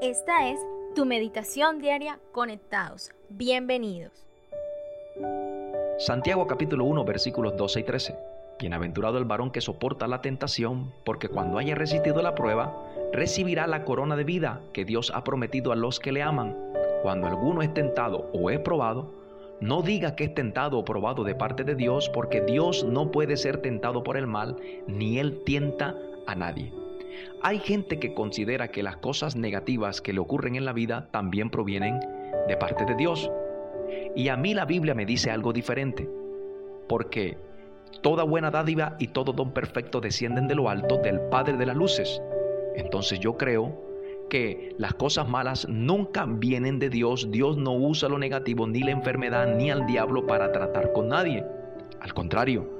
Esta es tu meditación diaria conectados. Bienvenidos. Santiago capítulo 1 versículos 12 y 13. Bienaventurado el varón que soporta la tentación, porque cuando haya resistido la prueba, recibirá la corona de vida que Dios ha prometido a los que le aman. Cuando alguno es tentado o es probado, no diga que es tentado o probado de parte de Dios, porque Dios no puede ser tentado por el mal, ni él tienta a nadie. Hay gente que considera que las cosas negativas que le ocurren en la vida también provienen de parte de Dios. Y a mí la Biblia me dice algo diferente, porque toda buena dádiva y todo don perfecto descienden de lo alto del Padre de las Luces. Entonces yo creo que las cosas malas nunca vienen de Dios. Dios no usa lo negativo, ni la enfermedad, ni al diablo para tratar con nadie. Al contrario,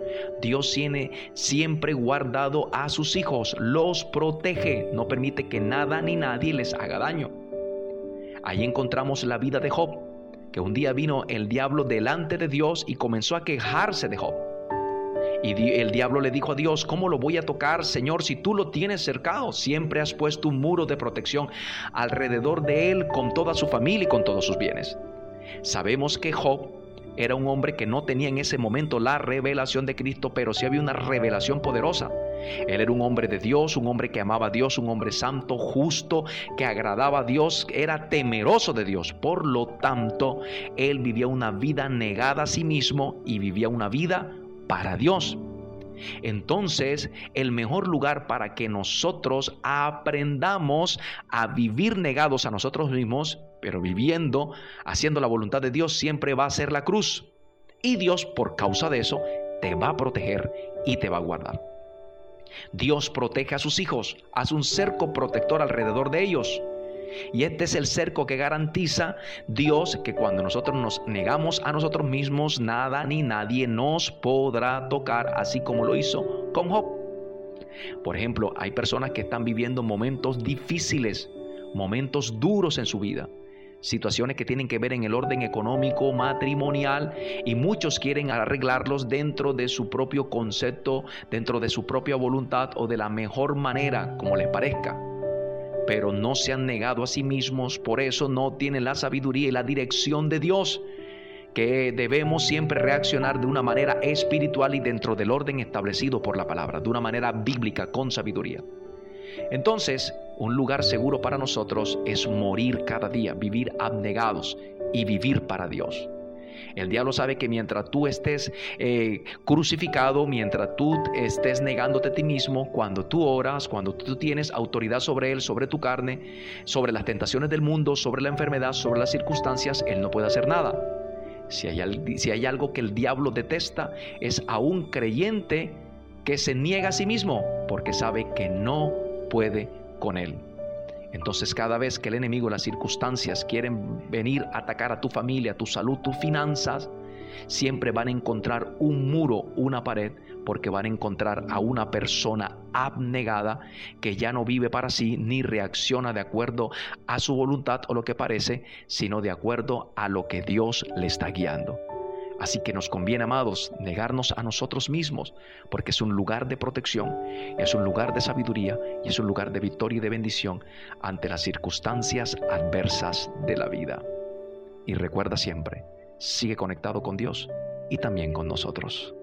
Dios tiene siempre guardado a sus hijos, los protege, no permite que nada ni nadie les haga daño. Ahí encontramos la vida de Job, que un día vino el diablo delante de Dios y comenzó a quejarse de Job. Y el diablo le dijo a Dios, ¿cómo lo voy a tocar, Señor, si tú lo tienes cercado? Siempre has puesto un muro de protección alrededor de él con toda su familia y con todos sus bienes. Sabemos que Job era un hombre que no tenía en ese momento la revelación de Cristo, pero sí había una revelación poderosa. Él era un hombre de Dios, un hombre que amaba a Dios, un hombre santo, justo, que agradaba a Dios, era temeroso de Dios. Por lo tanto, él vivía una vida negada a sí mismo y vivía una vida para Dios. Entonces, el mejor lugar para que nosotros aprendamos a vivir negados a nosotros mismos, pero viviendo, haciendo la voluntad de Dios, siempre va a ser la cruz. Y Dios, por causa de eso, te va a proteger y te va a guardar. Dios protege a sus hijos, hace un cerco protector alrededor de ellos. Y este es el cerco que garantiza Dios que cuando nosotros nos negamos a nosotros mismos, nada ni nadie nos podrá tocar, así como lo hizo con Job. Por ejemplo, hay personas que están viviendo momentos difíciles, momentos duros en su vida situaciones que tienen que ver en el orden económico, matrimonial, y muchos quieren arreglarlos dentro de su propio concepto, dentro de su propia voluntad o de la mejor manera, como les parezca pero no se han negado a sí mismos, por eso no tienen la sabiduría y la dirección de Dios, que debemos siempre reaccionar de una manera espiritual y dentro del orden establecido por la palabra, de una manera bíblica con sabiduría. Entonces, un lugar seguro para nosotros es morir cada día, vivir abnegados y vivir para Dios. El diablo sabe que mientras tú estés eh, crucificado, mientras tú estés negándote a ti mismo, cuando tú oras, cuando tú tienes autoridad sobre él, sobre tu carne, sobre las tentaciones del mundo, sobre la enfermedad, sobre las circunstancias, él no puede hacer nada. Si hay, si hay algo que el diablo detesta, es a un creyente que se niega a sí mismo, porque sabe que no puede con él. Entonces cada vez que el enemigo, las circunstancias quieren venir a atacar a tu familia, tu salud, tus finanzas, siempre van a encontrar un muro, una pared, porque van a encontrar a una persona abnegada que ya no vive para sí ni reacciona de acuerdo a su voluntad o lo que parece, sino de acuerdo a lo que Dios le está guiando. Así que nos conviene, amados, negarnos a nosotros mismos, porque es un lugar de protección, es un lugar de sabiduría y es un lugar de victoria y de bendición ante las circunstancias adversas de la vida. Y recuerda siempre, sigue conectado con Dios y también con nosotros.